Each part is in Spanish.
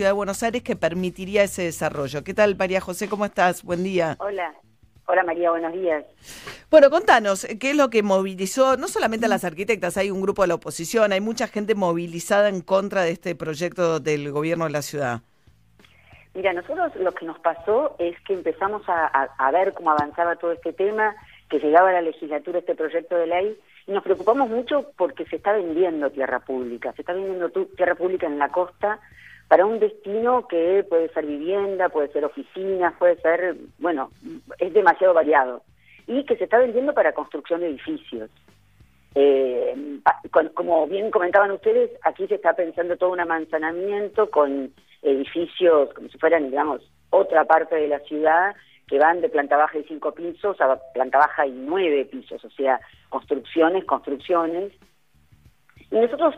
Ciudad de Buenos Aires que permitiría ese desarrollo. ¿Qué tal, María José? ¿Cómo estás? Buen día. Hola. Hola María, buenos días. Bueno, contanos, ¿qué es lo que movilizó no solamente a las arquitectas, hay un grupo de la oposición, hay mucha gente movilizada en contra de este proyecto del gobierno de la ciudad? Mira, nosotros lo que nos pasó es que empezamos a, ver cómo avanzaba todo este tema, que llegaba a la legislatura este proyecto de ley, y nos preocupamos mucho porque se está vendiendo tierra pública, se está vendiendo tierra pública en la costa para un destino que puede ser vivienda, puede ser oficinas, puede ser, bueno, es demasiado variado. Y que se está vendiendo para construcción de edificios. Eh, como bien comentaban ustedes, aquí se está pensando todo un amanzanamiento con edificios como si fueran, digamos, otra parte de la ciudad que van de planta baja y cinco pisos a planta baja y nueve pisos, o sea, construcciones, construcciones. Y nosotros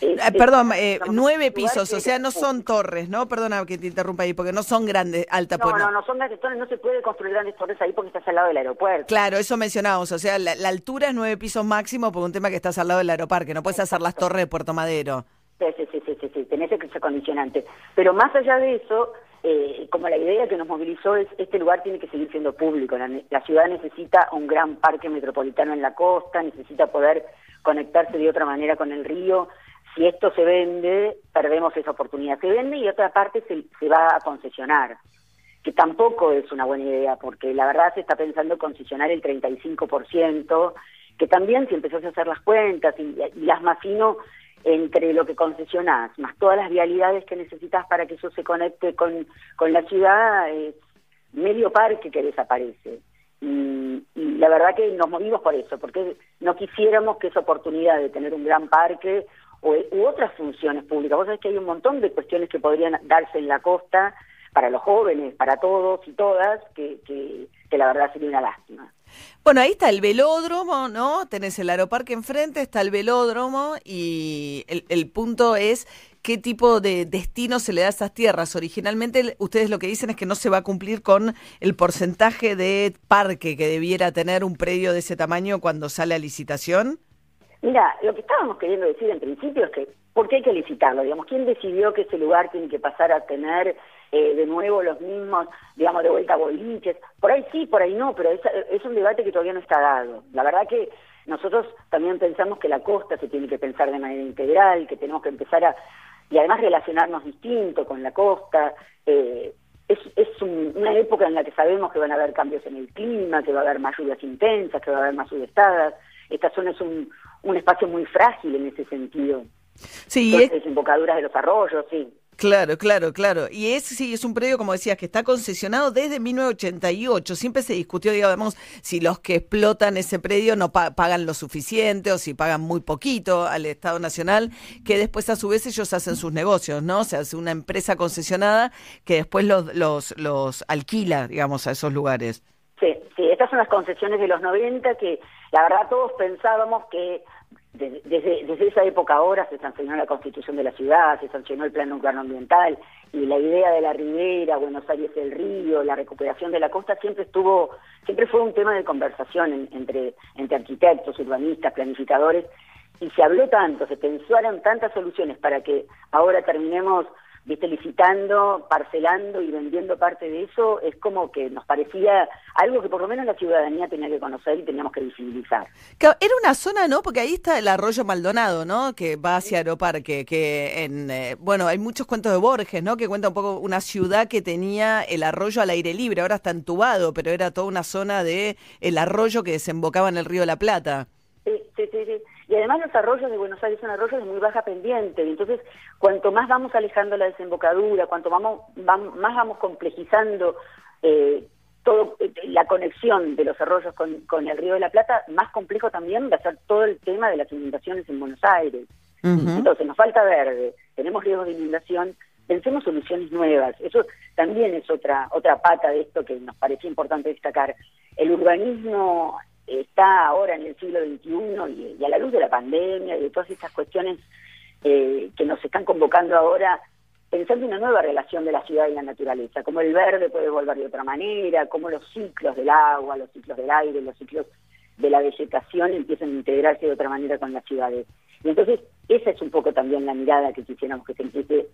eh, perdón, eh, nueve pisos, o sea, no son torres, ¿no? Perdona que te interrumpa ahí, porque no son grandes, altas. No, no, no son grandes torres, no se puede construir grandes torres ahí porque estás al lado del aeropuerto. Claro, eso mencionábamos, o sea, la, altura es nueve pisos máximo por un tema que estás al lado del aeroparque, no puedes hacer las torres de Puerto Madero. Sí, sí, sí, sí, sí, tenés ese condicionante. Pero más allá de eso, eh, como la idea que nos movilizó es, este lugar tiene que seguir siendo público, la ciudad necesita un gran parque metropolitano en la costa, necesita poder conectarse de otra manera con el río, si esto se vende, perdemos esa oportunidad. Se vende y otra parte se, se va a concesionar, que tampoco es una buena idea, porque la verdad se está pensando concesionar el 35%, que también si empezás a hacer las cuentas y, las más fino, entre lo que concesionás, más todas las vialidades que necesitas para que eso se conecte con, con la ciudad, es medio parque que desaparece. Y, y, la verdad que nos movimos por eso, porque no quisiéramos que esa oportunidad de tener un gran parque o, u otras funciones públicas. Vos sabés que hay un montón de cuestiones que podrían darse en la costa para los jóvenes, para todos y todas, que, que, la verdad sería una lástima. Bueno, ahí está el velódromo, ¿no? Tenés el aeroparque enfrente, está el velódromo y el, el punto es qué tipo de destino se le da a esas tierras. Originalmente ustedes lo que dicen es que no se va a cumplir con el porcentaje de parque que debiera tener un predio de ese tamaño cuando sale a licitación. Mira, lo que estábamos queriendo decir en principio es que, ¿por qué hay que licitarlo? Digamos, ¿quién decidió que ese lugar tiene que pasar a tener eh, de nuevo los mismos, digamos, de vuelta boliches? Por ahí sí, por ahí no, pero es, es un debate que todavía no está dado. La verdad que nosotros también pensamos que la costa se tiene que pensar de manera integral, que tenemos que empezar a, y además relacionarnos distinto con la costa. Eh, es, es una época en la que sabemos que van a haber cambios en el clima, que va a haber más lluvias intensas, que va a haber más subestadas. Esta zona es un, un espacio muy frágil en ese sentido. Sí, es... desembocaduras de los arroyos, sí. Claro, claro, claro. Y es, sí, es un predio, como decías, que está concesionado desde 1988. Siempre se discutió, digamos, si los que explotan ese predio no pagan lo suficiente o si pagan muy poquito al Estado Nacional, que después a su vez ellos hacen sus negocios, ¿no? O sea, es una empresa concesionada que después los, los, los alquila, digamos, a esos lugares. Sí, sí, estas son las concesiones de los 90 que la verdad todos pensábamos que desde, desde esa época ahora se sancionó la constitución de la ciudad, se sancionó el plan nuclear ambiental y la idea de la ribera, Buenos Aires el río, la recuperación de la costa siempre estuvo, siempre fue un tema de conversación entre, entre arquitectos, urbanistas, planificadores y se habló tanto, se pensaron tantas soluciones para que ahora terminemos viste, licitando, parcelando y vendiendo parte de eso, es como que nos parecía algo que por lo menos la ciudadanía tenía que conocer y teníamos que visibilizar. Era una zona, ¿no? Porque ahí está el arroyo Maldonado, ¿no? Que va hacia Aeroparque, que en, eh, bueno, hay muchos cuentos de Borges, ¿no? Que cuenta un poco una ciudad que tenía el arroyo al aire libre, ahora está entubado, pero era toda una zona de el arroyo que desembocaba en el río de la Plata. Sí, sí, sí, sí. Y además los arroyos de Buenos Aires son arroyos de muy baja pendiente, y entonces cuanto más vamos alejando la desembocadura, cuanto vamos, más vamos complejizando eh, todo eh, la conexión de los arroyos con, con, el Río de la Plata, más complejo también va a ser todo el tema de las inundaciones en Buenos Aires. Entonces nos falta verde, tenemos riesgos de inundación, pensemos soluciones nuevas. Eso también es otra otra pata de esto que nos parecía importante destacar. El urbanismo está ahora en el siglo XXI y, a la luz de la pandemia y de todas estas cuestiones eh, que nos están convocando ahora, pensando en una nueva relación de la ciudad y la naturaleza, cómo el verde puede volver de otra manera, cómo los ciclos del agua, los ciclos del aire, los ciclos de la vegetación empiezan a integrarse de otra manera con las ciudades. Y entonces esa es un poco también la mirada que quisiéramos que se empiece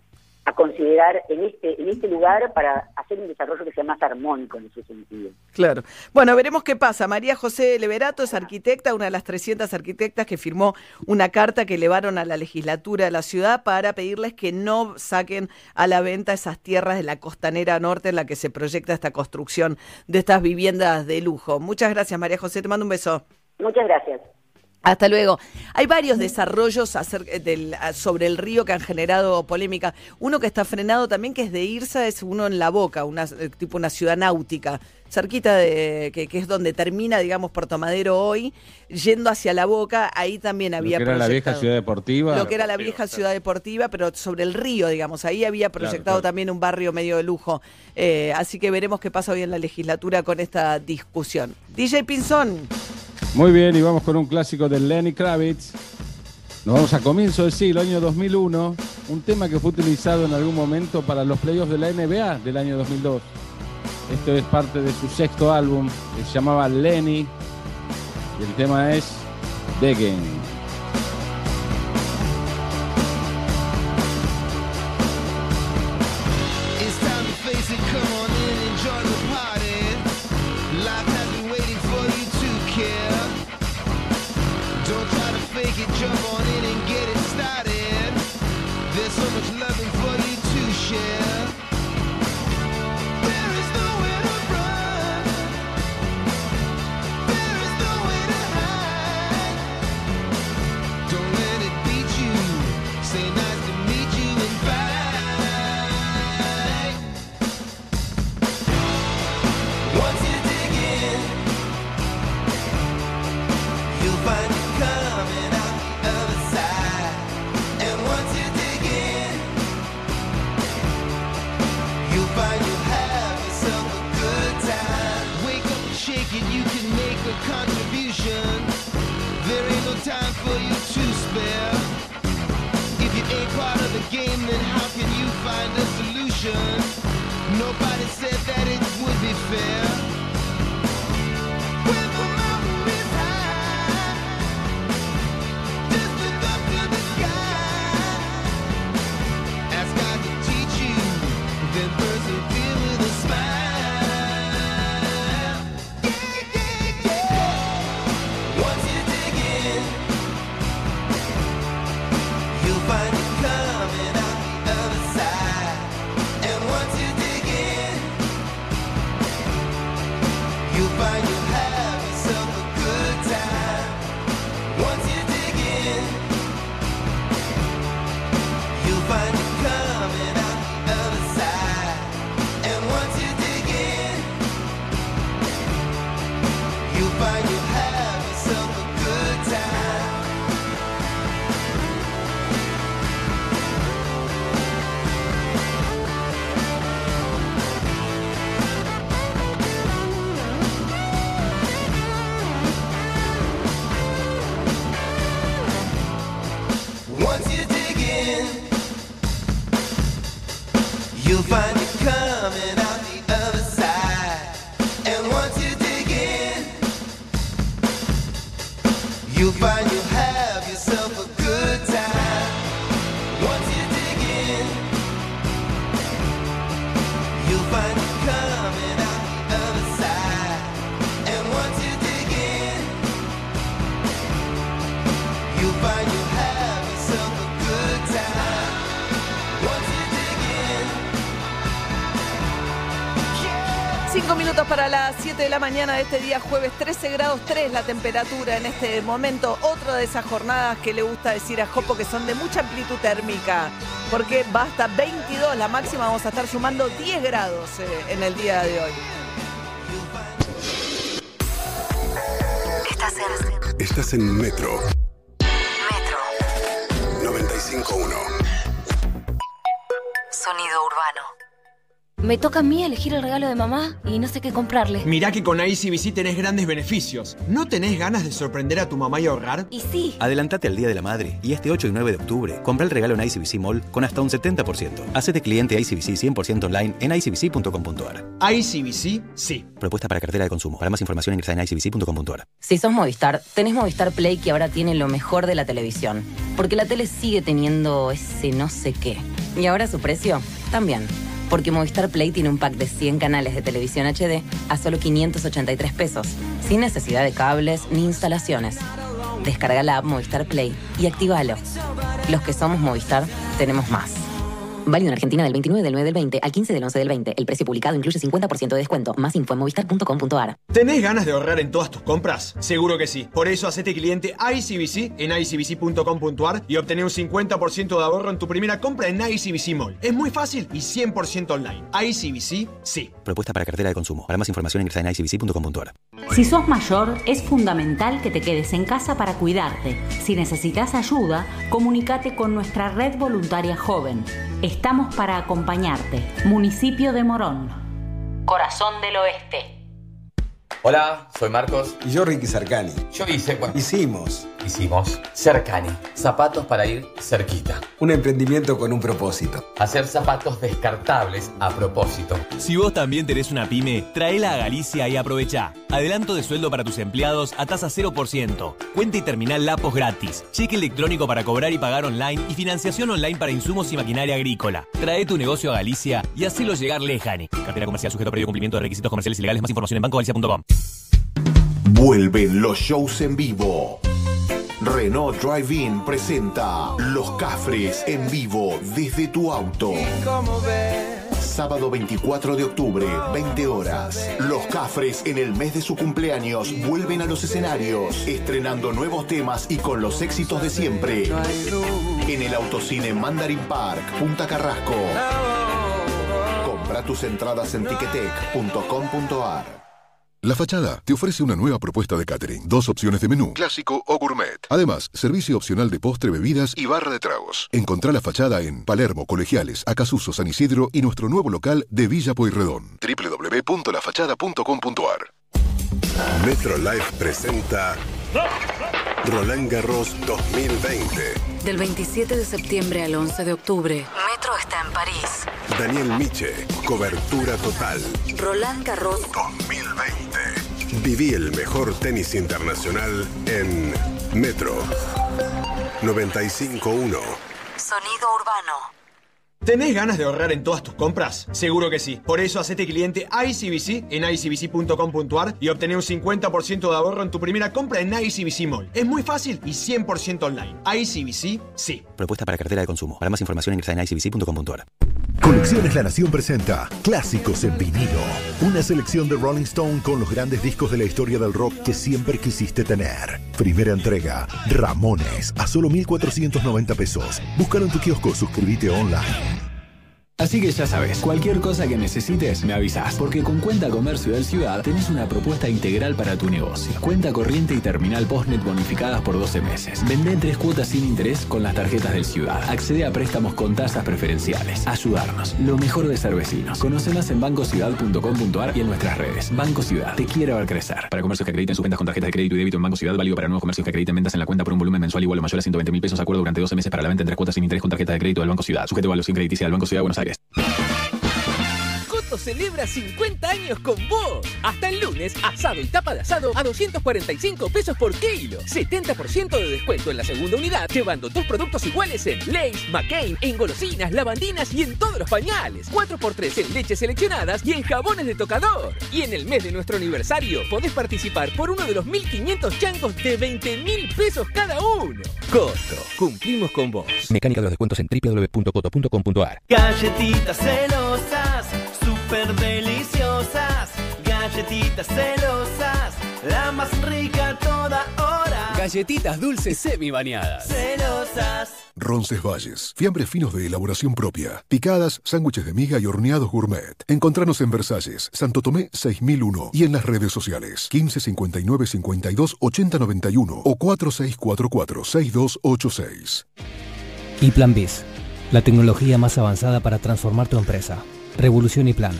a considerar en este, en este lugar para hacer un desarrollo que sea más armónico en ese sentido. Claro. Bueno, veremos qué pasa. María José Leverato es arquitecta, una de las 300 arquitectas que firmó una carta que elevaron a la legislatura de la ciudad para pedirles que no saquen a la venta esas tierras de la costanera norte en la que se proyecta esta construcción de estas viviendas de lujo. Muchas gracias, María José. Te mando un beso. Muchas gracias. Hasta luego. Hay varios desarrollos sobre el río que han generado polémica. Uno que está frenado también, que es de Irsa, es uno en La Boca, una, eh, tipo una ciudad náutica, cerquita de que, es donde termina, digamos, Puerto Madero hoy, yendo hacia La Boca, ahí también había... Lo que era la vieja ciudad deportiva. Lo que era la vieja ciudad deportiva, pero sobre el río, digamos, ahí había proyectado también un barrio medio de lujo. Eh, así que veremos qué pasa hoy en la legislatura con esta discusión. DJ Pinzón. Muy bien, y vamos con un clásico de Lenny Kravitz. Nos vamos a comienzo del siglo, año 2001, un tema que fue utilizado en algún momento para los playoffs de la NBA del año 2002. Esto es parte de su sexto álbum, que se llamaba Lenny, y el tema es again. You'll find it coming out. Begging. para las 7 de la mañana de este día, jueves 13 grados 3 la temperatura en este momento. Otra de esas jornadas que le gusta decir a Jopo que son de mucha amplitud térmica, porque va hasta 22 la máxima, vamos a estar sumando 10 grados eh, en el día de hoy. Estás en... Estás en Metro. Metro. 95.1. Me toca a mí elegir el regalo de mamá y no sé qué comprarle. Mirá que con ICBC tenés grandes beneficios. ¿No tenés ganas de sorprender a tu mamá y ahorrar? Y sí. Adelantate al Día de la Madre y este 8 y 9 de octubre compra el regalo en ICBC Mall con hasta un 70%. Hacete cliente ICBC 100% online en icbc.com.ar. ICBC, sí. Propuesta para cartera de consumo. Para más información ingresa en icbc.com.ar. Si sos Movistar, tenés Movistar Play que ahora tiene lo mejor de la televisión. Porque la tele sigue teniendo ese no sé qué Y ahora su precio también. Porque Movistar Play tiene un pack de 100 canales de televisión HD a solo 583 pesos, sin necesidad de cables ni instalaciones. Descarga la app Movistar Play y actívalo. Los que somos Movistar tenemos más. Válido en Argentina del 29 del 9 del 20 al 15 del 11 del 20. El precio publicado incluye 50% de descuento. Más info en movistar.com.ar. ¿Tenés ganas de ahorrar en todas tus compras? Seguro que sí. Por eso hacete cliente ICBC en icbc.com.ar y obtener un 50% de ahorro en tu primera compra en ICBC Mall. Es muy fácil y 100% online. ICBC, sí. Propuesta para cartera de consumo. Para más información ingresa en icbc.com.ar. Si sos mayor, es fundamental que te quedes en casa para cuidarte. Si necesitas ayuda, comunícate con nuestra red voluntaria joven. Estamos para acompañarte. Municipio de Morón. Corazón del Oeste. Hola, soy Marcos. Y yo Ricky Cercani. Yo hice, bueno, Hicimos hicimos Cercani, zapatos para ir cerquita. un emprendimiento con un propósito. Hacer zapatos descartables a propósito. Si vos también tenés una pyme, traela a Galicia y aprovecha. Adelanto de sueldo para tus empleados a tasa 0%. Cuenta y terminal Lapos gratis. Cheque electrónico para cobrar y pagar online y financiación online para insumos y maquinaria agrícola. Trae tu negocio a Galicia y hacelo llegar lejani. Cartera comercial sujeto a previo cumplimiento de requisitos comerciales y legales. Más información en bancogalicia.com. Vuelven los shows en vivo. Renault Drive-In presenta Los Cafres en vivo desde tu auto. Sábado 24 de octubre, 20 horas. Los Cafres en el mes de su cumpleaños vuelven a los escenarios, estrenando nuevos temas y con los éxitos de siempre. En el autocine Mandarin Park, Punta Carrasco. Compra tus entradas en ticketek.com.ar. La Fachada te ofrece una nueva propuesta de catering. Dos opciones de menú, clásico o gourmet. Además, servicio opcional de postre, bebidas y barra de tragos. Encontrá La Fachada en Palermo, Colegiales, Acasuso, San Isidro y nuestro nuevo local de Villa Pueyrredón. www.lafachada.com.ar Metro Life presenta Roland Garros 2020. Del 27 de septiembre al 11 de octubre, Metro está en París. Daniel Miche, cobertura total. Roland Garros 2020. Viví el mejor tenis internacional en Metro 95.1. Sonido urbano. ¿Tenés ganas de ahorrar en todas tus compras? Seguro que sí. Por eso hacete cliente ICBC en icbc.com.ar y obtener un 50% de ahorro en tu primera compra en ICBC Mall. Es muy fácil y 100% online. ICBC, sí. Propuesta para cartera de consumo. Para más información ingresa en icbc.com.ar. Colecciones La Nación presenta Clásicos en vinilo. Una selección de Rolling Stone con los grandes discos de la historia del rock que siempre quisiste tener. Primera entrega, Ramones, a solo 1,490 pesos. Búscalo en tu kiosco, suscríbete online. Así que ya sabes, cualquier cosa que necesites, me avisas. Porque con Cuenta Comercio del Ciudad tenés una propuesta integral para tu negocio. Cuenta corriente y terminal postnet bonificadas por 12 meses. Vende en tres cuotas sin interés con las tarjetas del Ciudad. Accede a préstamos con tasas preferenciales. Ayudarnos. Lo mejor de ser vecinos. Conocenos en bancociudad.com.ar y en nuestras redes. Banco Ciudad. Te quiere ver crecer. Para comercios que acrediten sus ventas con tarjetas de crédito y débito en Banco Ciudad, válido para nuevos comercios que acrediten ventas en la cuenta por un volumen mensual igual o mayor a 120 mil pesos. Acuerdo durante 12 meses para la venta en tres cuotas sin interés con tarjeta de crédito del Banco Ciudad. Sujeto a evaluación crediticia del Banco Ciudad de Buenos Aires. sociales. Celebra 50 años con vos. Hasta el lunes, asado y tapa de asado a 245 pesos por kilo. 70% de descuento en la segunda unidad, llevando dos productos iguales en Lays, McCain, en golosinas, lavandinas y en todos los pañales. 4x3 en leches seleccionadas y en jabones de tocador. Y en el mes de nuestro aniversario, podés participar por uno de los 1500 changos de 20 mil pesos cada uno. Coto, cumplimos con vos. Mecánica de los descuentos en www.coto.com.ar. Galletitas celosas, súper deliciosas. Galletitas celosas, la más rica toda hora. Galletitas dulces semi bañadas. Celosas. Roncesvalles. Fiambres finos de elaboración propia. Picadas, sándwiches de miga y horneados gourmet. Encontranos en Versalles, Santo Tomé 6001 y en las redes sociales 15 59 52 80 91 o 4644 6286. Y Plan Biz, la tecnología más avanzada para transformar tu empresa. Revolución y Plan.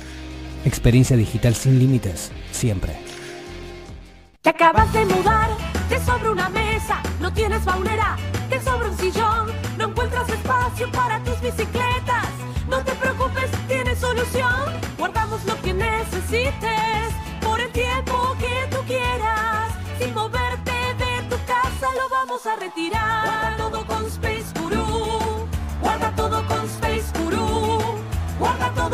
Experiencia digital sin límites, siempre. Te acabas de mudar, te sobra una mesa, no tienes baunera, te sobra un sillón, no encuentras espacio para tus bicicletas. No te preocupes, tienes solución. Guardamos lo que necesites por el tiempo que tú quieras. Sin moverte de tu casa lo vamos a retirar.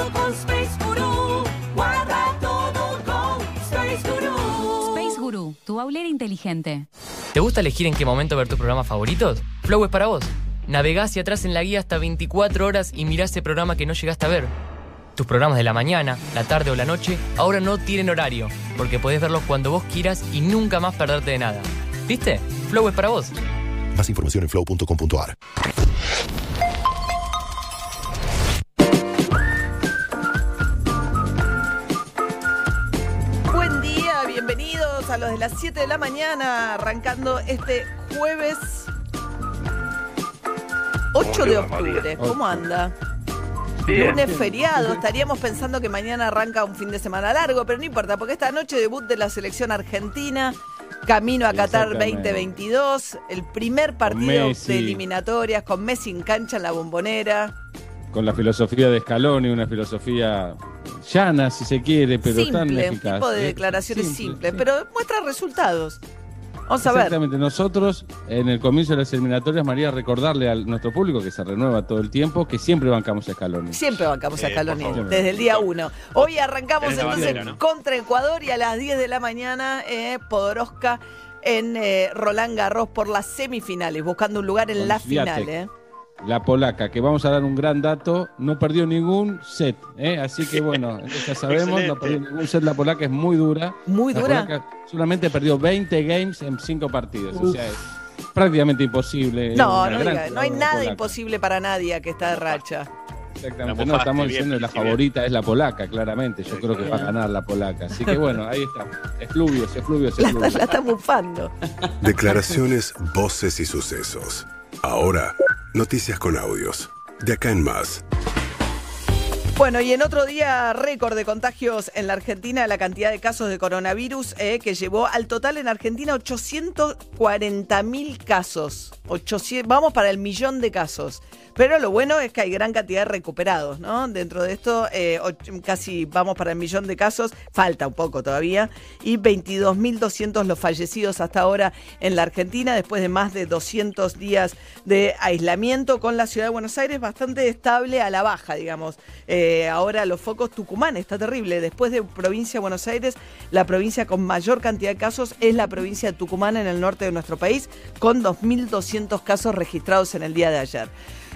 Con Space Guru. Guarda todo con Space Guru. Space Guru, tu aulera inteligente. ¿Te gusta elegir en qué momento ver tus programas favoritos? Flow es para vos. Navegá hacia atrás en la guía hasta 24 horas y mirá ese programa que no llegaste a ver. Tus programas de la mañana, la tarde o la noche ahora no tienen horario, porque podés verlos cuando vos quieras y nunca más perderte de nada. ¿Viste? Flow es para vos. Más información en flow.com.ar. a los de las 7 de la mañana, arrancando este jueves 8 de octubre. ¿Cómo anda? Lunes feriado, estaríamos pensando que mañana arranca un fin de semana largo, pero no importa, porque esta noche debut de la selección argentina, camino a Qatar Exactamente. 2022, el primer partido de eliminatorias con Messi en cancha en la bombonera. Con la filosofía de Scaloni, una filosofía llana, si se quiere, pero tan simple, un eficaz. tipo de ¿eh? declaraciones Simple, simples, pero muestra resultados. Vamos a ver. Exactamente, nosotros en el comienzo de las eliminatorias, María, recordarle a nuestro público que se renueva todo el tiempo, que siempre bancamos a Scaloni. Siempre bancamos a Scaloni, desde el día uno. Hoy arrancamos entonces bandera, ¿no? contra Ecuador y a las 10 de la mañana eh, Podoroska en eh, Roland Garros por las semifinales, buscando un lugar en Con la final. eh. La polaca, que vamos a dar un gran dato, no perdió ningún set, ¿eh? así que bueno, ya sabemos, no perdió ningún set, la polaca es muy dura. Muy La dura. polaca solamente perdió 20 games en 5 partidos, o sea, es prácticamente imposible. No, no, diga, no hay nada polaca. imposible para nadie que está de racha. Exactamente, La no, estamos bien, diciendo que la favorita es la polaca, claramente. Yo creo que va a ganar la polaca. Así que bueno, ahí está. Efluvios, efluvios, La, efluvios. la está bufando. Declaraciones, voces y sucesos. Ahora, noticias con audios. De acá en más. Bueno, y en otro día récord de contagios en la Argentina, la cantidad de casos de coronavirus eh, que llevó al total en Argentina 840 mil casos. 800 vamos para el millón de casos. Pero lo bueno es que hay gran cantidad de recuperados, ¿no? Dentro de esto, eh, casi vamos para el millón de casos, falta un poco todavía, y 22.200 los fallecidos hasta ahora en la Argentina, después de más de 200 días de aislamiento, con la ciudad de Buenos Aires bastante estable a la baja, digamos. Eh, ahora los focos Tucumán está terrible. Después de provincia de Buenos Aires, la provincia con mayor cantidad de casos es la provincia de Tucumán en el norte de nuestro país, con 2.200 casos registrados en el día de ayer.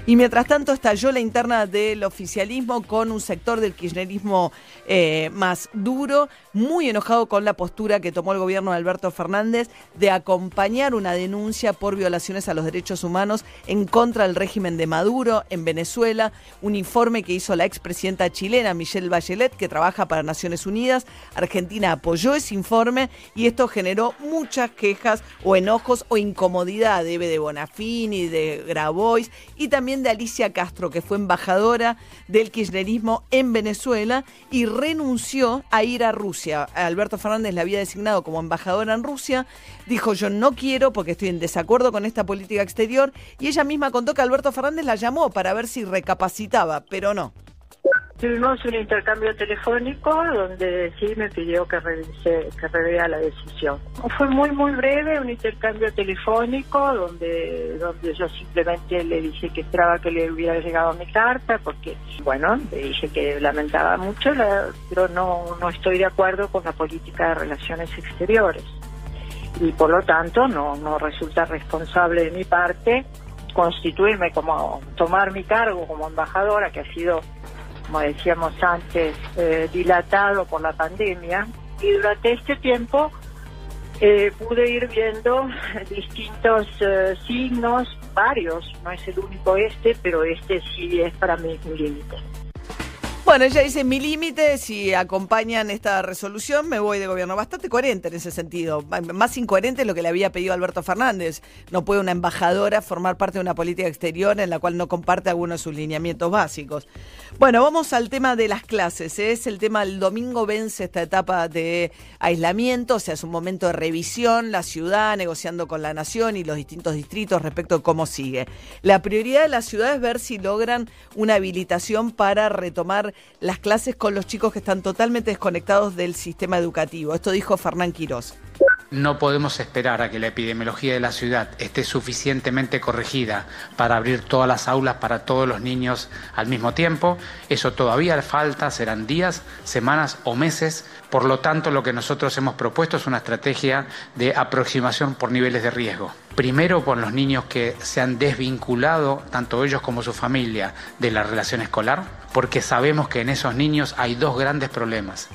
Y mientras tanto estalló la interna del oficialismo con un sector del kirchnerismo eh, más duro, muy enojado con la postura que tomó el gobierno de Alberto Fernández de acompañar una denuncia por violaciones a los derechos humanos en contra del régimen de Maduro en Venezuela, un informe que hizo la expresidenta chilena Michelle Bachelet, que trabaja para Naciones Unidas. Argentina apoyó ese informe y esto generó muchas quejas o enojos o incomodidad de Eve de Bonafini, de Grabois y también de Alicia Castro, que fue embajadora del kirchnerismo en Venezuela y renunció a ir a Rusia. Alberto Fernández la había designado como embajadora en Rusia, dijo yo no quiero porque estoy en desacuerdo con esta política exterior y ella misma contó que Alberto Fernández la llamó para ver si recapacitaba, pero no. Tuvimos un intercambio telefónico donde sí me pidió que revise, que revea la decisión. Fue muy muy breve, un intercambio telefónico donde donde yo simplemente le dije que esperaba que le hubiera llegado mi carta porque bueno le dije que lamentaba mucho, la- pero no no estoy de acuerdo con la política de relaciones exteriores y por lo tanto no no resulta responsable de mi parte constituirme como tomar mi cargo como embajadora que ha sido como decíamos antes, eh, dilatado por la pandemia. Y durante este tiempo eh, pude ir viendo distintos eh, signos, varios, no es el único este, pero este sí es para mí un límite. Bueno, ella dice, mi límite, si acompañan esta resolución, me voy de gobierno. Bastante coherente en ese sentido. Más incoherente lo que le había pedido Alberto Fernández. No puede una embajadora formar parte de una política exterior en la cual no comparte algunos de sus lineamientos básicos. Bueno, vamos al tema de las clases. ¿eh? Es el tema, el domingo vence esta etapa de aislamiento, o sea, es un momento de revisión, la ciudad negociando con la nación y los distintos distritos respecto de cómo sigue. La prioridad de la ciudad es ver si logran una habilitación para retomar las clases con los chicos que están totalmente desconectados del sistema educativo. Esto dijo Fernán Quirós. No podemos esperar a que la epidemiología de la ciudad esté suficientemente corregida para abrir todas las aulas para todos los niños al mismo tiempo. Eso todavía falta, serán días, semanas o meses. Por lo tanto, lo que nosotros hemos propuesto es una estrategia de aproximación por niveles de riesgo. Primero con los niños que se han desvinculado, tanto ellos como su familia, de la relación escolar, porque sabemos que en esos niños hay dos grandes problemas.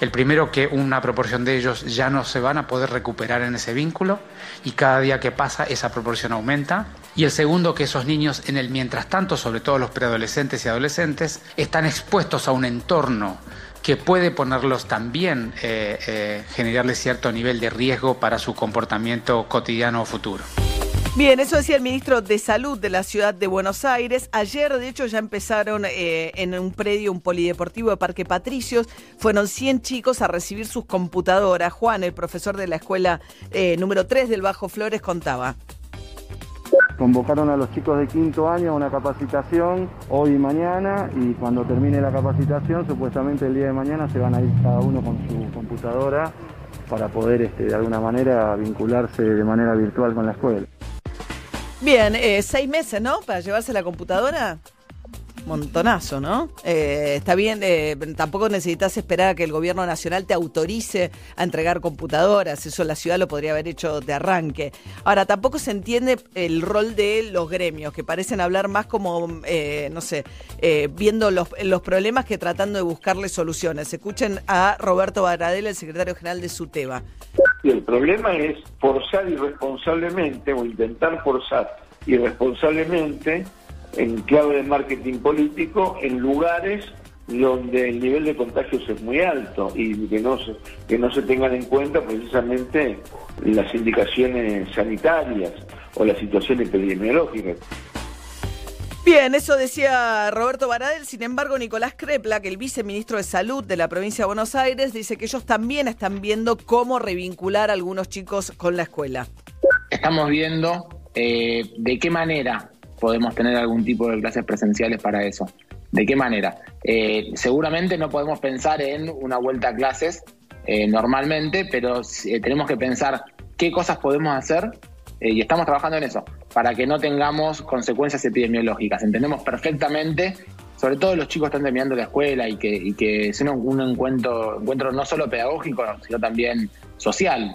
El primero que una proporción de ellos ya no se van a poder recuperar en ese vínculo y cada día que pasa esa proporción aumenta. Y el segundo que esos niños en el mientras tanto, sobre todo los preadolescentes y adolescentes, están expuestos a un entorno que puede ponerlos también, eh, eh, generarles cierto nivel de riesgo para su comportamiento cotidiano o futuro. Bien, eso decía el ministro de Salud de la ciudad de Buenos Aires. Ayer, de hecho, ya empezaron eh, en un predio, un polideportivo de Parque Patricios. Fueron 100 chicos a recibir sus computadoras. Juan, el profesor de la escuela eh, número 3 del Bajo Flores, contaba. Convocaron a los chicos de quinto año a una capacitación hoy y mañana y cuando termine la capacitación, supuestamente el día de mañana se van a ir cada uno con su computadora para poder este, de alguna manera vincularse de manera virtual con la escuela. Bien, eh, seis meses, ¿no? Para llevarse la computadora. Montonazo, ¿no? Eh, está bien, eh, tampoco necesitas esperar a que el gobierno nacional te autorice a entregar computadoras, eso la ciudad lo podría haber hecho de arranque. Ahora, tampoco se entiende el rol de los gremios, que parecen hablar más como, eh, no sé, eh, viendo los, problemas que tratando de buscarle soluciones. Escuchen a Roberto Baradel, el secretario general de SUTEBA. El problema es forzar irresponsablemente o intentar forzar irresponsablemente en clave de marketing político en lugares donde el nivel de contagios es muy alto y que no se, que no se tengan en cuenta precisamente las indicaciones sanitarias o la situación epidemiológica. Bien, eso decía Roberto Baradel. Sin embargo, Nicolás Crepla, que el viceministro de Salud de la provincia de Buenos Aires, dice que ellos también están viendo cómo revincular a algunos chicos con la escuela. Estamos viendo eh, de qué manera podemos tener algún tipo de clases presenciales para eso. ¿De qué manera? Eh, seguramente no podemos pensar en una vuelta a clases eh, normalmente, pero eh, tenemos que pensar qué cosas podemos hacer y estamos trabajando en eso, para que no tengamos consecuencias epidemiológicas. Entendemos perfectamente, sobre todo los chicos están terminando la escuela y que, y que sea un, encuentro, encuentro no solo pedagógico, sino también social.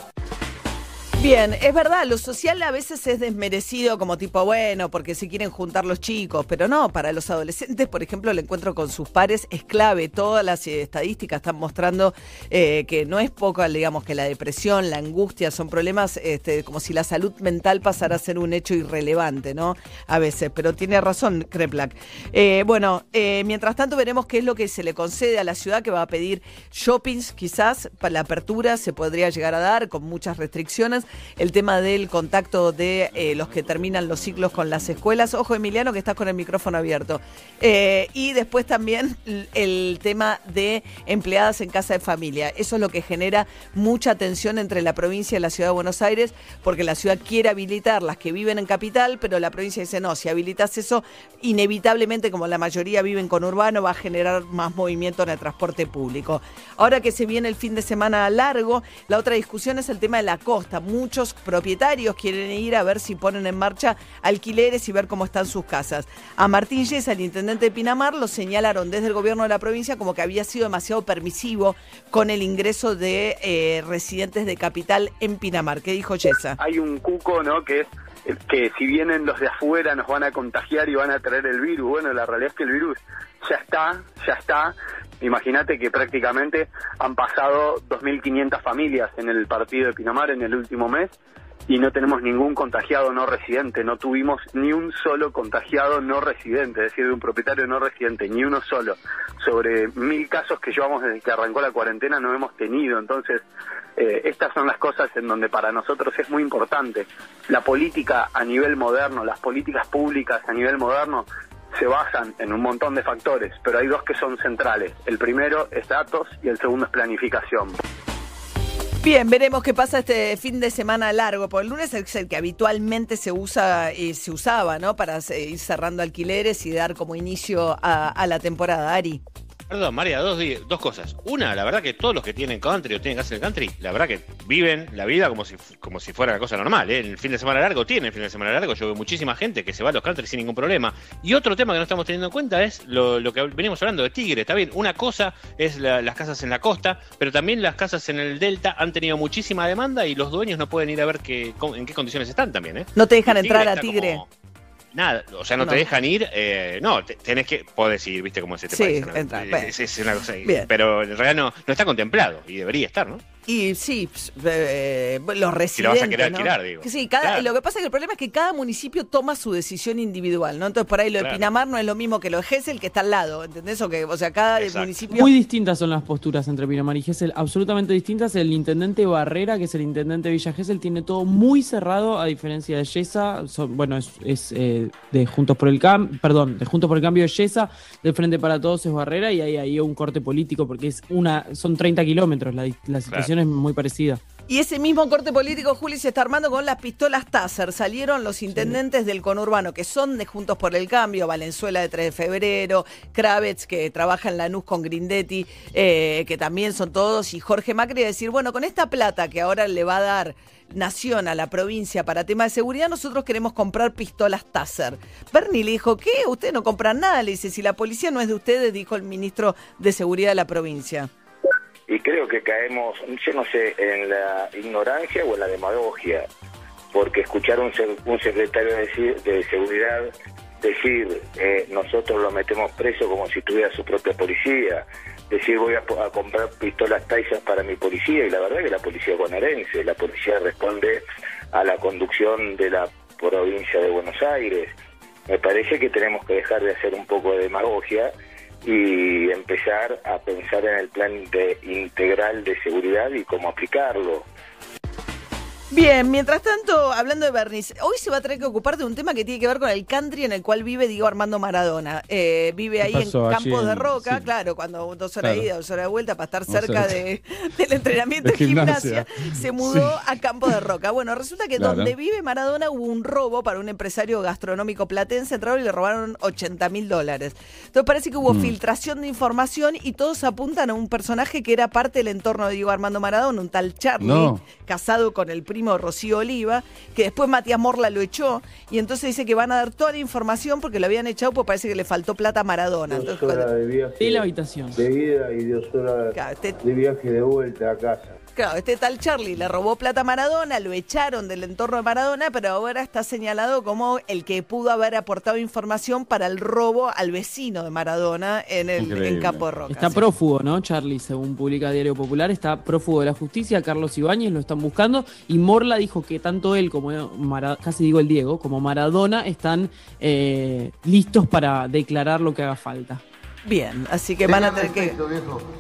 Bien, es verdad, lo social a veces es desmerecido como tipo, bueno, porque se quieren juntar los chicos, pero no, para los adolescentes, por ejemplo, el encuentro con sus pares es clave. Todas las eh, estadísticas están mostrando eh, que no es poco, digamos, que la depresión, la angustia son problemas este, como si la salud mental pasara a ser un hecho irrelevante, ¿no? A veces, pero tiene razón Kreplak. Eh, bueno, eh, mientras tanto veremos qué es lo que se le concede a la ciudad que va a pedir shoppings, quizás para la apertura se podría llegar a dar con muchas restricciones el tema del contacto de eh, los que terminan los ciclos con las escuelas. Ojo, Emiliano, que estás con el micrófono abierto. Eh, y después también el tema de empleadas en casa de familia. Eso es lo que genera mucha tensión entre la provincia y la ciudad de Buenos Aires, porque la ciudad quiere habilitar las que viven en capital, pero la provincia dice no, si habilitas eso, inevitablemente, como la mayoría viven con urbano, va a generar más movimiento en el transporte público. Ahora que se viene el fin de semana largo, la otra discusión es el tema de la costa. Muchos propietarios quieren ir a ver si ponen en marcha alquileres y ver cómo están sus casas. A Martín Yesa, el intendente de Pinamar, lo señalaron desde el gobierno de la provincia como que había sido demasiado permisivo con el ingreso de eh, residentes de capital en Pinamar. ¿Qué dijo Yesa? hay un cuco, ¿no? Que es que si vienen los de afuera nos van a contagiar y van a traer el virus. Bueno, la realidad es que el virus ya está, ya está. Imagínate que prácticamente han pasado 2.500 familias en el partido de Pinamar en el último mes y no tenemos ningún contagiado no residente. No tuvimos ni un solo contagiado no residente, es decir, de un propietario no residente, ni uno solo. Sobre mil casos que llevamos desde que arrancó la cuarentena no hemos tenido. Entonces, eh, estas son las cosas en donde para nosotros es muy importante. La política a nivel moderno, las políticas públicas a nivel moderno se basan en un montón de factores, pero hay dos que son centrales. El primero es datos y el segundo es planificación. Bien, veremos qué pasa este fin de semana largo, porque el lunes es el que habitualmente se usa y se usaba, ¿no? Para eh, ir cerrando alquileres y dar como inicio a, a la temporada, Ari. Perdón, María, dos, dos cosas. Una, la verdad que todos los que tienen country o tienen casa en el country, la verdad que viven la vida como si, como si fuera una cosa normal. ¿eh? El fin de semana largo tienen fin de semana largo. Yo veo muchísima gente que se va a los country sin ningún problema. Y otro tema que no estamos teniendo en cuenta es lo, lo que venimos hablando de Tigre. Está bien, una cosa es la- las casas en la costa, pero también las casas en el delta han tenido muchísima demanda y los dueños no pueden ir a ver cómo- en qué condiciones están también. ¿eh? No te dejan entrar a Tigre. como- Nada, o sea, no, No. te dejan ir, eh, no, te- tenés que, podés ir, viste cómo es este Sí, país. ¿no? entra, Es- es, es una cosa, Bien. pero en realidad no, no está contemplado y debería estar, ¿no? Y sí, ps- eh, los residentes. Si lo vas a querer ¿no? alquilar, digo. Sí, cada, Claro. lo que pasa es que el problema es que cada municipio toma su decisión individual, ¿no? Entonces por ahí lo de. Pinamar no es lo mismo que lo de Gesell, que está al lado, ¿entendés? O, que, o sea, cada municipio. Muy distintas son las posturas entre Pinamar y Gesell, absolutamente distintas. El intendente Barrera, que es el intendente de Villa Gesell, tiene todo muy cerrado, a diferencia de Yesa. Son- bueno, es, es, eh, de Juntos por el Cambio, perdón, de Juntos por el Cambio de Yesa, de Frente para Todos es Barrera, y hay ahí un corte político, porque es una son 30 kilómetros, la, la situación es muy parecida. Y ese mismo corte político, Juli, se está armando con las pistolas Taser. Salieron los intendentes del conurbano, que son de Juntos por el Cambio, Valenzuela de 3 de febrero, Kravets, que trabaja en Lanús con Grindetti, eh, que también son todos, y Jorge Macri, a decir, bueno, con esta plata que ahora le va a dar Nación a la provincia para tema de seguridad, nosotros queremos comprar pistolas Taser. Bernie le dijo, ¿qué? Ustedes no compran nada. Le dice, si la policía no es de ustedes, dijo el ministro de Seguridad de la provincia. Y creo que caemos, yo no sé, en la ignorancia o en la demagogia, porque escuchar un, se- un secretario de, seguridad decir eh, nosotros lo metemos preso como si tuviera su propia policía, decir voy a, a comprar pistolas Tyson para mi policía y la verdad que la policía bonaerense, la policía responde a la conducción de la provincia de Buenos Aires. Me parece que tenemos que dejar de hacer un poco de demagogia y empezar a pensar en el plan de, integral de seguridad y cómo aplicarlo. Bien, mientras tanto, hablando de Bernis, hoy se va a tener que ocupar de un tema que tiene que ver con el country en el cual vive Diego Armando Maradona. Eh, vive ahí en pasó Campos de Roca, sí. claro, cuando dos horas Claro. de ida, dos horas de vuelta para estar cerca de, del entrenamiento de De gimnasia, gimnasia. se mudó Sí. a Campos de Roca. Bueno, resulta que Claro. donde vive Maradona hubo un robo para un empresario gastronómico platense, entraron y le robaron 80 mil dólares. Entonces parece que hubo Mm. filtración de información y todos apuntan a un personaje que era parte del entorno de Diego Armando Maradona, un tal Charlie No. casado con el primo Rocío Oliva, que después Matías Morla lo echó, y entonces dice que van a dar toda la información porque lo habían echado porque parece que le faltó plata a Maradona. Dos Entonces, horas cuando- de viaje De la habitación. de ida y dos horas Claro, de viaje de vuelta a casa. Claro, este tal Charlie le robó plata a Maradona, lo echaron del entorno de Maradona, pero ahora está señalado como el que pudo haber aportado información para el robo al vecino de Maradona en el en de Roca. Está prófugo, ¿no? Charlie, según publica Diario Popular, está prófugo de la justicia. Carlos Ibáñez lo están buscando. Y Morla dijo que tanto él como Mara- casi digo el Diego, como Maradona, están eh, listos para declarar lo que haga falta. Bien, así que van a tener que.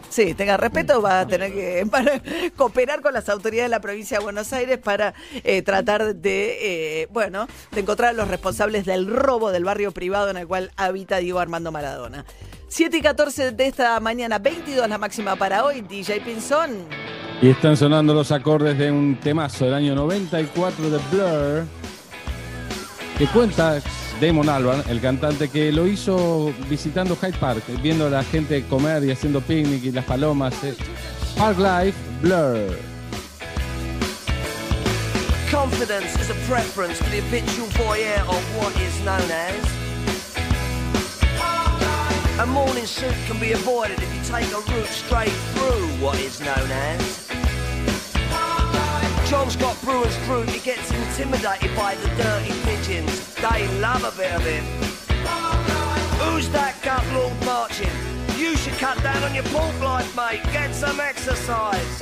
Sí, tenga respeto, va a tener que cooperar con las autoridades de la provincia de Buenos Aires para eh, tratar de, eh, bueno, de encontrar a los responsables del robo del barrio privado en el cual habita Diego Armando Maradona. 7 y 14 de esta mañana, 22 la máxima para hoy, DJ Pinzón. Y están sonando los acordes de un temazo del año 94 de Blur, que cuenta Damon Albarn, el cantante, que lo hizo visitando Hyde Park, viendo a la gente comer y haciendo picnic y las palomas. eh. Park Life, Blur. Confidence is a preference for the habitual voyeur of what is known as. A morning suit can be avoided if you take a route straight through what is known as. John's got brewer's fruit, he gets intimidated by the dirty pigeons. They love a bit of him. Who's that gut lord marching? You should cut down on your pork life, mate. Get some exercise.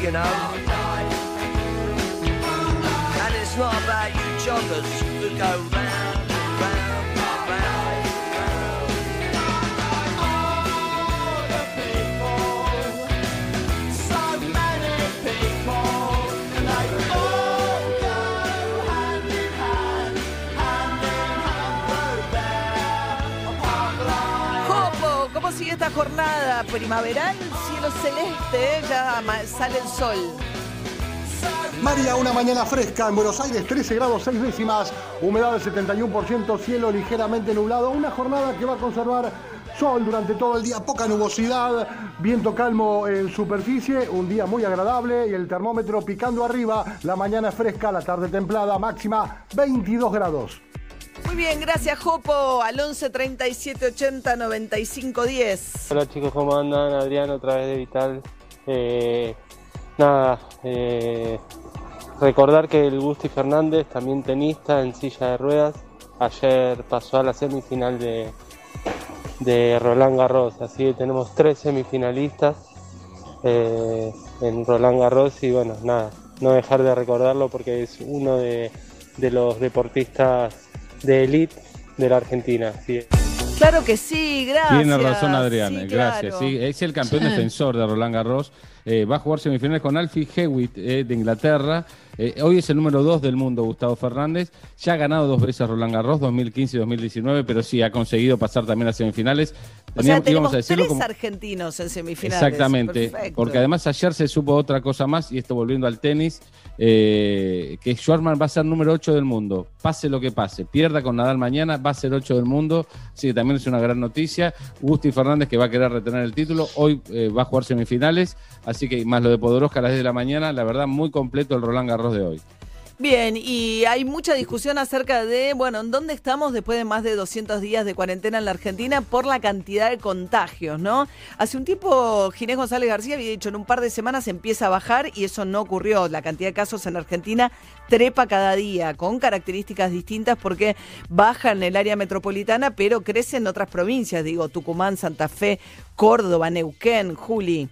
you know. And it's not about you joggers who go round, ¿cómo sigue esta jornada primaveral? Cielo celeste, ya sale el sol. María, una mañana fresca en Buenos Aires, 13 grados 6 décimas, humedad del 71%, cielo ligeramente nublado, una jornada que va a conservar sol durante todo el día, poca nubosidad, viento calmo en superficie, un día muy agradable y el termómetro picando arriba, la mañana es fresca, la tarde templada, máxima 22 grados. Muy bien, gracias Jopo, al 11 37 80 95 10. Hola chicos, ¿cómo andan? Adrián, otra vez de Vital. Eh, nada, eh, recordar que el Gusti Fernández, también tenista en silla de ruedas, ayer pasó a la semifinal de, de Roland Garros. Así que tenemos tres semifinalistas eh, en Roland Garros y bueno, nada, no dejar de recordarlo porque es uno de, de los deportistas de elite de la Argentina. Es. Claro que sí, gracias. Tiene razón Adrián, Sí, gracias. claro. Sí, es el campeón Sí. defensor de Roland Garros. Eh, va a jugar semifinales con Alfie Hewitt eh, de Inglaterra. Eh, hoy es el número 2 del mundo, Gustavo Fernández. Ya ha ganado dos veces Roland Garros, 2015 y 2019, pero sí ha conseguido pasar también a semifinales. O sea, Teníamos- tenemos íbamos a decirlo tres como- argentinos en semifinales. Exactamente, Perfecto. porque además ayer se supo otra cosa más, y esto volviendo al tenis, eh, que Schwarman va a ser número 8 del mundo, pase lo que pase, pierda con Nadal mañana, va a ser 8 del mundo, así que también es una gran noticia. Gusti Fernández que va a querer retener el título, hoy eh, va a jugar semifinales, así que más lo de Podoroska a las 10 de la mañana, la verdad muy completo el Roland Garros de hoy. Bien, y hay mucha discusión acerca de, bueno, ¿en dónde estamos después de más de 200 días de cuarentena en la Argentina por la cantidad de contagios, ¿no? Hace un tiempo Ginés González García había dicho en un par de semanas empieza a bajar y eso no ocurrió. La cantidad de casos en Argentina trepa cada día con características distintas porque baja en el área metropolitana, pero crece en otras provincias, digo, Tucumán, Santa Fe, Córdoba, Neuquén, Juli.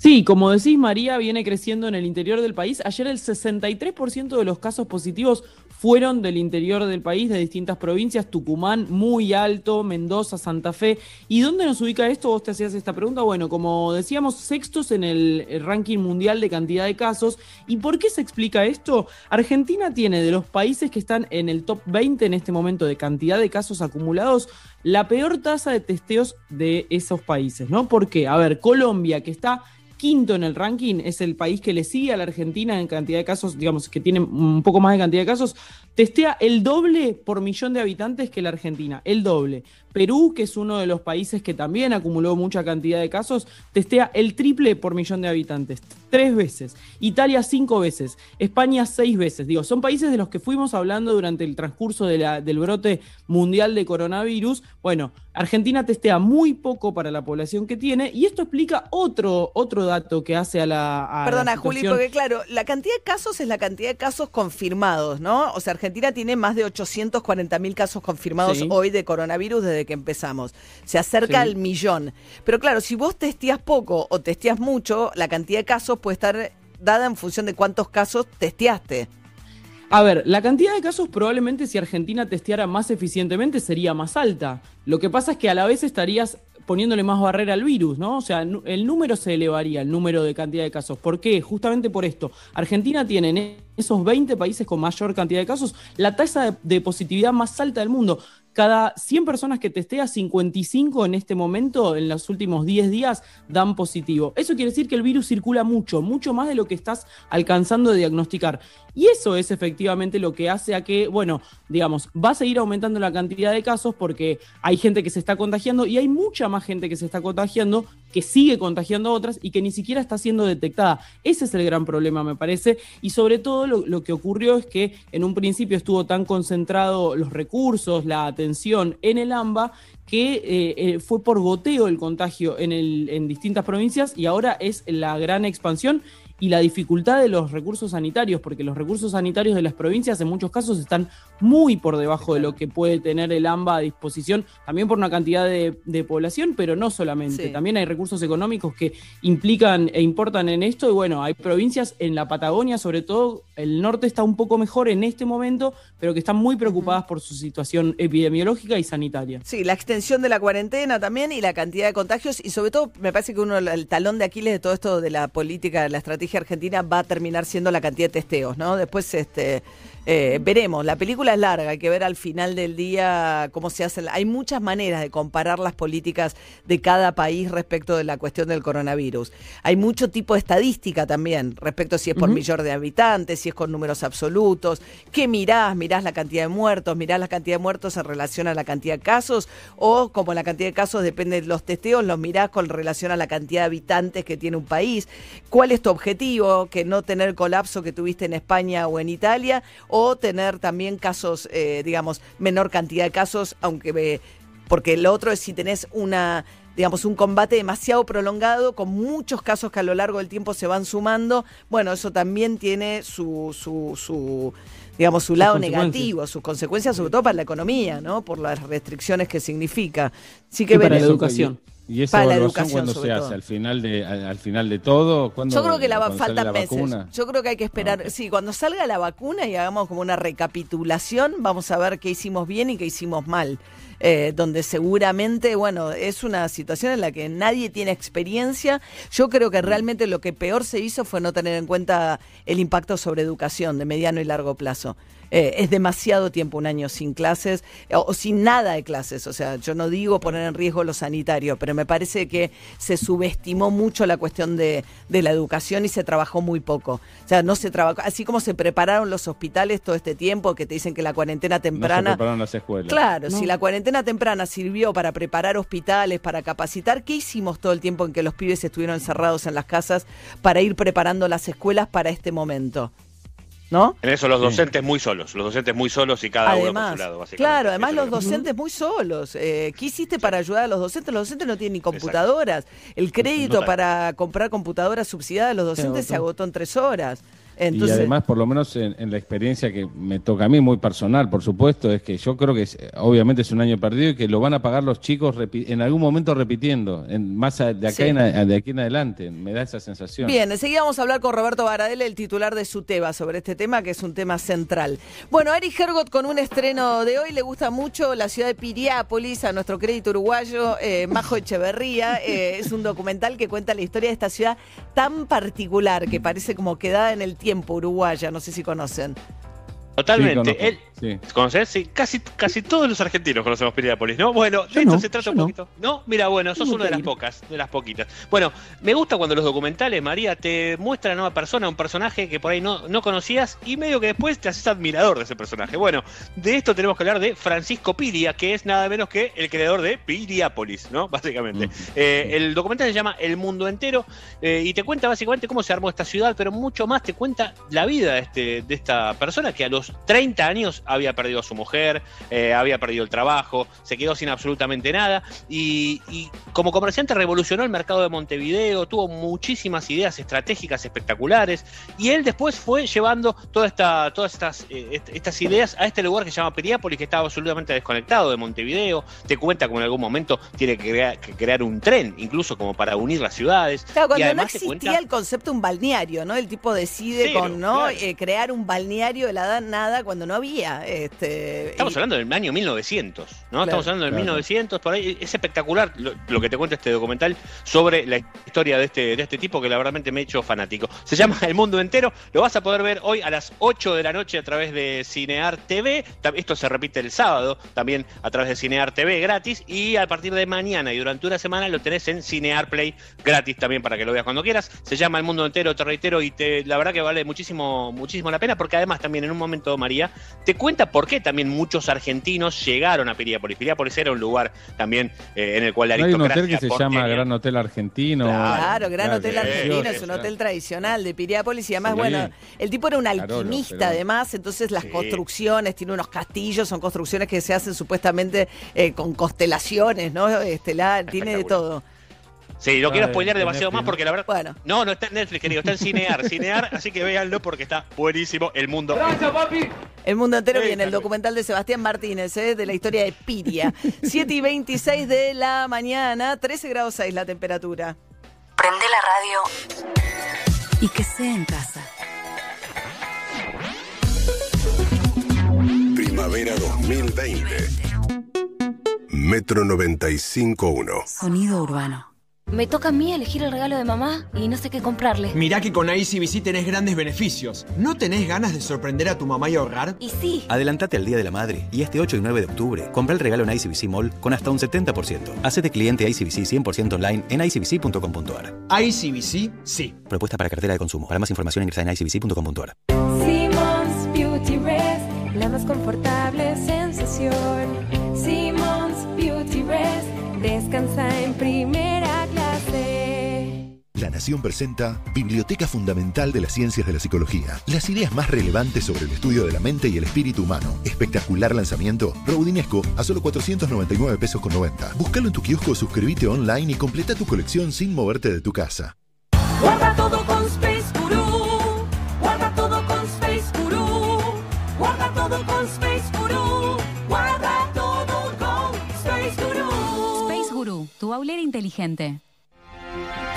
Sí, como decís, María viene creciendo en el interior del país. Ayer el 63% de los casos positivos fueron del interior del país, de distintas provincias, Tucumán muy alto, Mendoza, Santa Fe. ¿Y dónde nos ubica esto? Vos te hacías esta pregunta. Bueno, como decíamos, sextos en el ranking mundial de cantidad de casos. ¿Y por qué se explica esto? Argentina tiene de los países que están en el top 20 en este momento de cantidad de casos acumulados, la peor tasa de testeos de esos países, ¿no? ¿Por qué? A ver, Colombia, que está quinto en el ranking, es el país que le sigue a la Argentina en cantidad de casos, digamos, que tiene un poco más de cantidad de casos, testea el doble por millón de habitantes que la Argentina, el doble. Perú, que es uno de los países que también acumuló mucha cantidad de casos, testea el triple por millón de habitantes, tres veces. Italia cinco veces, España seis veces. Digo, son países de los que fuimos hablando durante el transcurso del brote mundial de coronavirus. Bueno, Argentina testea muy poco para la población que tiene y esto explica otro, otro dato que hace a la... a la Perdona, Juli, porque claro, la cantidad de casos es la cantidad de casos confirmados, ¿no? O sea, Argentina tiene más de 840 mil casos confirmados Sí. hoy de coronavirus desde que empezamos. Se acerca Sí. al millón. Pero claro, si vos testeás poco o testeás mucho, la cantidad de casos puede estar dada en función de cuántos casos testeaste. A ver, la cantidad de casos probablemente si Argentina testeara más eficientemente sería más alta. Lo que pasa es que a la vez estarías poniéndole más barrera al virus, ¿no? O sea, el número se elevaría, el número de cantidad de casos. ¿Por qué? Justamente por esto. Argentina tiene en esos 20 países con mayor cantidad de casos la tasa de positividad más alta del mundo. Cada 100 personas que testea, 55 en este momento, en los últimos 10 días, dan positivo. Eso quiere decir que el virus circula mucho, mucho más de lo que estás alcanzando de diagnosticar. Y eso es efectivamente lo que hace a que, bueno, digamos, va a seguir aumentando la cantidad de casos porque hay gente que se está contagiando y hay mucha más gente que se está contagiando, que sigue contagiando a otras y que ni siquiera está siendo detectada. Ese es el gran problema, me parece. Y sobre todo lo, que ocurrió es que en un principio estuvo tan concentrado los recursos, la atención en el AMBA, que eh, eh, fue por goteo el contagio en, el, en distintas provincias y ahora es la gran expansión y la dificultad de los recursos sanitarios, porque los recursos sanitarios de las provincias en muchos casos están muy por debajo de lo que puede tener el AMBA a disposición, también por una cantidad de, de población, pero no solamente, Sí. también hay recursos económicos que implican e importan en esto, y bueno, hay provincias en la Patagonia, sobre todo el norte está un poco mejor en este momento, pero que están muy preocupadas por su situación epidemiológica y sanitaria. Sí, la extensión de la cuarentena también y la cantidad de contagios y sobre todo me parece que uno el talón de Aquiles de todo esto de la política, de la estrategia argentina va a terminar siendo la cantidad de testeos, ¿no? Después este eh, veremos, la película es larga, hay que ver al final del día cómo se hacen. Hay muchas maneras de comparar las políticas de cada país respecto de la cuestión del coronavirus. Hay mucho tipo de estadística también respecto a si es por millón de habitantes, si es con números absolutos. ¿Qué mirás? ¿Mirás la cantidad de muertos? ¿Mirás la cantidad de muertos en relación a la cantidad de casos? ¿O como la cantidad de casos depende de los testeos, los mirás con relación a la cantidad de habitantes que tiene un país? ¿Cuál es tu objetivo? ¿Que no tener colapso que tuviste en España o en Italia? ¿O tener también casos, eh, digamos, menor cantidad de casos, aunque... eh, porque lo otro es si tenés una digamos, un combate demasiado prolongado, con muchos casos que a lo largo del tiempo se van sumando, bueno, eso también tiene su digamos, su lado negativo, sus consecuencias, sobre todo para la economía, ¿no? Por las restricciones que significa. Sí que Y para la educación. ¿Y esa Para la evaluación educación, cuándo se todo. hace? ¿Al final de, al, al final de todo? ¿Cuándo- Yo creo que la faltan la meses. vacuna? Yo creo que hay que esperar. Sí, cuando salga la vacuna y hagamos como una recapitulación, vamos a ver qué hicimos bien y qué hicimos mal. Eh, donde seguramente, bueno, es una situación en la que nadie tiene experiencia. Yo creo que realmente lo que peor se hizo fue no tener en cuenta el impacto sobre educación de mediano y largo plazo. Eh, es demasiado tiempo un año sin clases o, sin nada de clases. O sea, yo no digo poner en riesgo lo sanitario, pero me parece que se subestimó mucho la cuestión de, de la educación y se trabajó muy poco. O sea, no se trabajó, así como se prepararon los hospitales todo este tiempo, que te dicen que la cuarentena No se temprana... prepararon las escuelas. Claro, No. si la cuarentena temprana sirvió para preparar hospitales, para capacitar, ¿qué hicimos todo el tiempo en que los pibes estuvieron encerrados en las casas para ir preparando las escuelas para este momento? ¿No? En eso los docentes muy solos, los docentes muy solos y cada uno por Además, su lado, básicamente. claro, además los docentes muy solos. Eh, ¿Qué hiciste para ayudar a los docentes? Los docentes no tienen ni computadoras. El crédito para comprar computadoras subsidiadas de los docentes se agotó en tres horas. Entonces, y además, por lo menos en, en la experiencia que me toca a mí, muy personal, por supuesto, es que yo creo que es- obviamente es un año perdido y que lo van a pagar los chicos en algún momento repitiendo, en, más a- de acá Sí. en a- de aquí en adelante. Me da esa sensación. Bien, enseguida vamos a hablar con Roberto Baradel, el titular de Suteba, sobre este tema, que es un tema central. Bueno, Eric Hergot con un estreno de hoy, le gusta mucho la ciudad de Piriápolis, a nuestro crédito uruguayo, eh, Majo Echeverría. Eh, es un documental que cuenta la historia de esta ciudad tan particular, que parece como quedada en el tiempo uruguaya, no sé si conocen. Totalmente. Sí, Él, Sí. ¿Conoces? Sí, casi, casi todos los argentinos conocemos Piriápolis, ¿no? Bueno, de esto no, se trata un poquito. No, mira, bueno, sos una de las pocas, de las poquitas. Bueno, me gusta cuando los documentales, María, te muestran a una persona, un personaje que por ahí no, no conocías y medio que después te haces admirador de ese personaje. Bueno, de esto tenemos que hablar de Francisco Piria, que es nada menos que el creador de Piriápolis, ¿no? Básicamente. Eh, el documental se llama El Mundo Entero eh, y te cuenta básicamente cómo se armó esta ciudad, pero mucho más te cuenta la vida de, este, de esta persona que a los 30 años había perdido a su mujer, eh, había perdido el trabajo, se quedó sin absolutamente nada y, y como comerciante revolucionó el mercado de Montevideo, tuvo muchísimas ideas estratégicas espectaculares y él después fue llevando toda esta, todas estas, eh, estas ideas a este lugar que se llama Piriápolis, que estaba absolutamente desconectado de Montevideo, te cuenta como en algún momento tiene que crear, que crear un tren, incluso como para unir las ciudades. Claro, y cuando no además te existía cuenta- el concepto un balneario, ¿no? El tipo decide Cero, con no claro. Eh, crear un balneario de la da- nada cuando no había. Este, Estamos y- hablando del año 1900, ¿no? Claro. Estamos hablando del Claro. 1900, por ahí. Es espectacular lo, lo que te cuenta este documental sobre la historia de este, de este tipo que la verdad me ha hecho fanático. Se llama El Mundo Entero. Lo vas a poder ver hoy a las 8 de la noche a través de Cinear TV. Esto se repite el sábado también a través de Cinear TV gratis. Y a partir de mañana y durante una semana lo tenés en Cinear Play gratis también para que lo veas cuando quieras. Se llama El Mundo Entero, te reitero, y te, la verdad que vale muchísimo, muchísimo la pena porque además también en un momento, María, te cuenta por qué también muchos argentinos llegaron a Piriápolis. Piriápolis era un lugar también eh, en el cual la ¿No hay un aristocracia hotel que se llama Gran Hotel Argentino? Claro, Gran Hotel Argentino, es un claro. hotel tradicional de Piriápolis y además, Sí. bueno, el tipo era un alquimista pero- además, entonces las Sí. construcciones, tiene unos castillos, son construcciones que se hacen supuestamente eh, con constelaciones, ¿no? Estelar, tiene de todo. Sí, lo quiero spoilear de demasiado más porque la verdad. Bueno. No, no está en Netflix, querido, está en Cinear. Cinear, así que véanlo porque está buenísimo el mundo. Gracias, papi. El mundo entero viene el documental de Sebastián Martínez, ¿eh? de la historia de Piria. 7 y 26 de la mañana, 13 grados 6 la temperatura. Prende la radio y que sea en casa. Primavera 2020. Metro 95.1. Sonido urbano. Me toca a mí elegir el regalo de mamá y no sé qué comprarle. Mirá que con ICBC tenés grandes beneficios. ¿No tenés ganas de sorprender a tu mamá y ahorrar? Y sí. Adelantate al Día de la Madre y este 8 y 9 de octubre compra el regalo en ICBC Mall con hasta un 70%. Hacete cliente ICBC 100% online en icbc.com.ar. ICBC, sí. Propuesta para cartera de consumo. Para más información ingresa en icbc.com.ar. Simmons Beauty Rest, la más confortable sensación. Simmons Beauty Rest, descansa en presenta Biblioteca Fundamental de las Ciencias de la Psicología. Las ideas más relevantes sobre el estudio de la mente y el espíritu humano. Espectacular lanzamiento. Raudinesco a solo 499 pesos con 90. Búscalo en tu kiosco, suscríbete online y completa tu colección sin moverte de tu casa. Guarda todo con Space Guru. Guarda todo con Space Guru. Guarda todo con Space Guru. Guarda todo con Space Guru. Space Guru, tu aulera inteligente.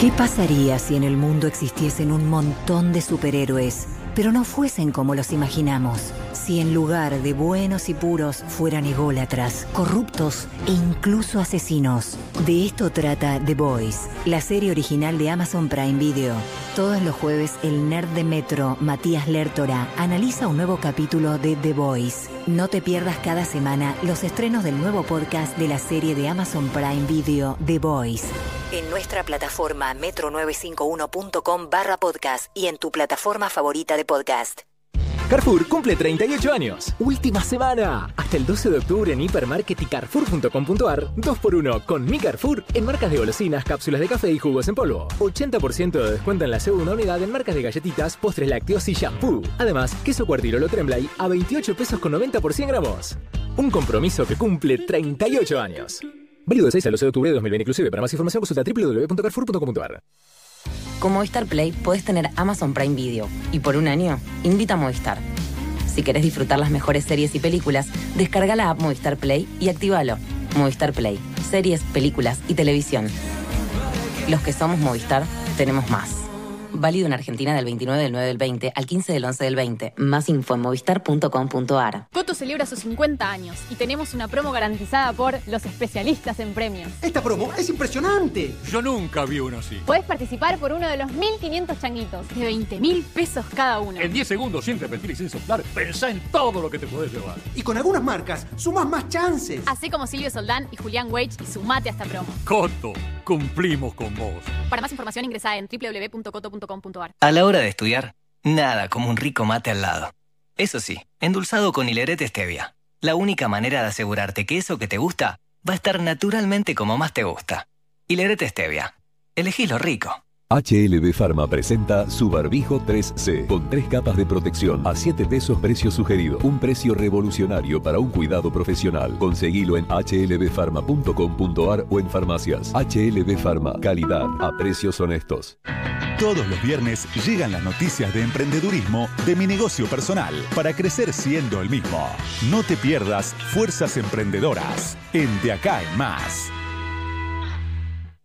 ¿Qué pasaría si en el mundo existiesen un montón de superhéroes, pero no fuesen como los imaginamos? Si en lugar de buenos y puros fueran ególatras, corruptos e incluso asesinos. De esto trata The Boys, la serie original de Amazon Prime Video. Todos los jueves el nerd de Metro, Matías Lertora, analiza un nuevo capítulo de The Boys. No te pierdas cada semana los estrenos del nuevo podcast de la serie de Amazon Prime Video The Boys. En nuestra plataforma metro951.com barra podcast y en tu plataforma favorita de podcast. Carrefour cumple 38 años. Última semana. Hasta el 12 de octubre en Hipermarket y Carrefour.com.ar. 2x1 con Mi Carrefour en marcas de golosinas, cápsulas de café y jugos en polvo. 80% de descuento en la segunda unidad en marcas de galletitas, postres lácteos y shampoo. Además, queso cuartirolo Tremblay a 28 pesos con 90 por 100 gramos. Un compromiso que cumple 38 años. Válido de 6 al 12 de octubre de 2020 inclusive. Para más información consulta www.carrefour.com.ar. Con Movistar Play podés tener Amazon Prime Video y por un año invita a Movistar. Si querés disfrutar las mejores series y películas, descarga la app Movistar Play y activalo. Movistar Play, series, películas y televisión. Los que somos Movistar tenemos más. Válido en Argentina del 29 del 9 del 20 al 15 del 11 del 20. Más info en movistar.com.ar. Coto celebra sus 50 años y tenemos una promo garantizada por los especialistas en premios. Esta promo es impresionante. Yo nunca vi uno así. Podés participar por uno de los 1.500 changuitos, de 20 mil pesos cada uno. En 10 segundos, sin repetir y sin soplar, pensá en todo lo que te podés llevar. Y con algunas marcas sumas más chances. Así como Silvio Soldán y Julián Wage y sumate a esta promo. Coto, cumplimos con vos. Para más información ingresa en A la hora de estudiar, nada como un rico mate al lado. Eso sí, endulzado con hilerete stevia. La única manera de asegurarte que eso que te gusta va a estar naturalmente como más te gusta. Hilerete stevia. Elegí lo rico. HLB Pharma presenta su barbijo 3C con tres capas de protección a 7 pesos precio sugerido. Un precio revolucionario para un cuidado profesional. Conseguilo en hlbpharma.com.ar o en farmacias. HLB Pharma, calidad a precios honestos. Todos los viernes llegan las noticias de emprendedurismo de mi negocio personal para crecer siendo el mismo. No te pierdas Fuerzas Emprendedoras en De Acá en Más.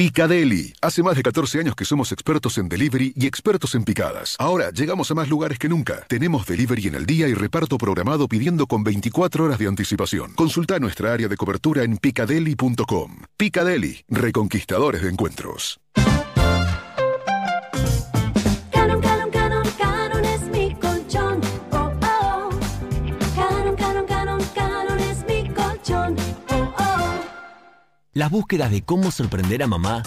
Picadeli. Hace más de 14 años que somos expertos en delivery y expertos en picadas. Ahora llegamos a más lugares que nunca. Tenemos delivery en el día y reparto programado pidiendo con 24 horas de anticipación. Consulta nuestra área de cobertura en picadeli.com. Picadeli, reconquistadores de encuentros. Las búsquedas de cómo sorprender a mamá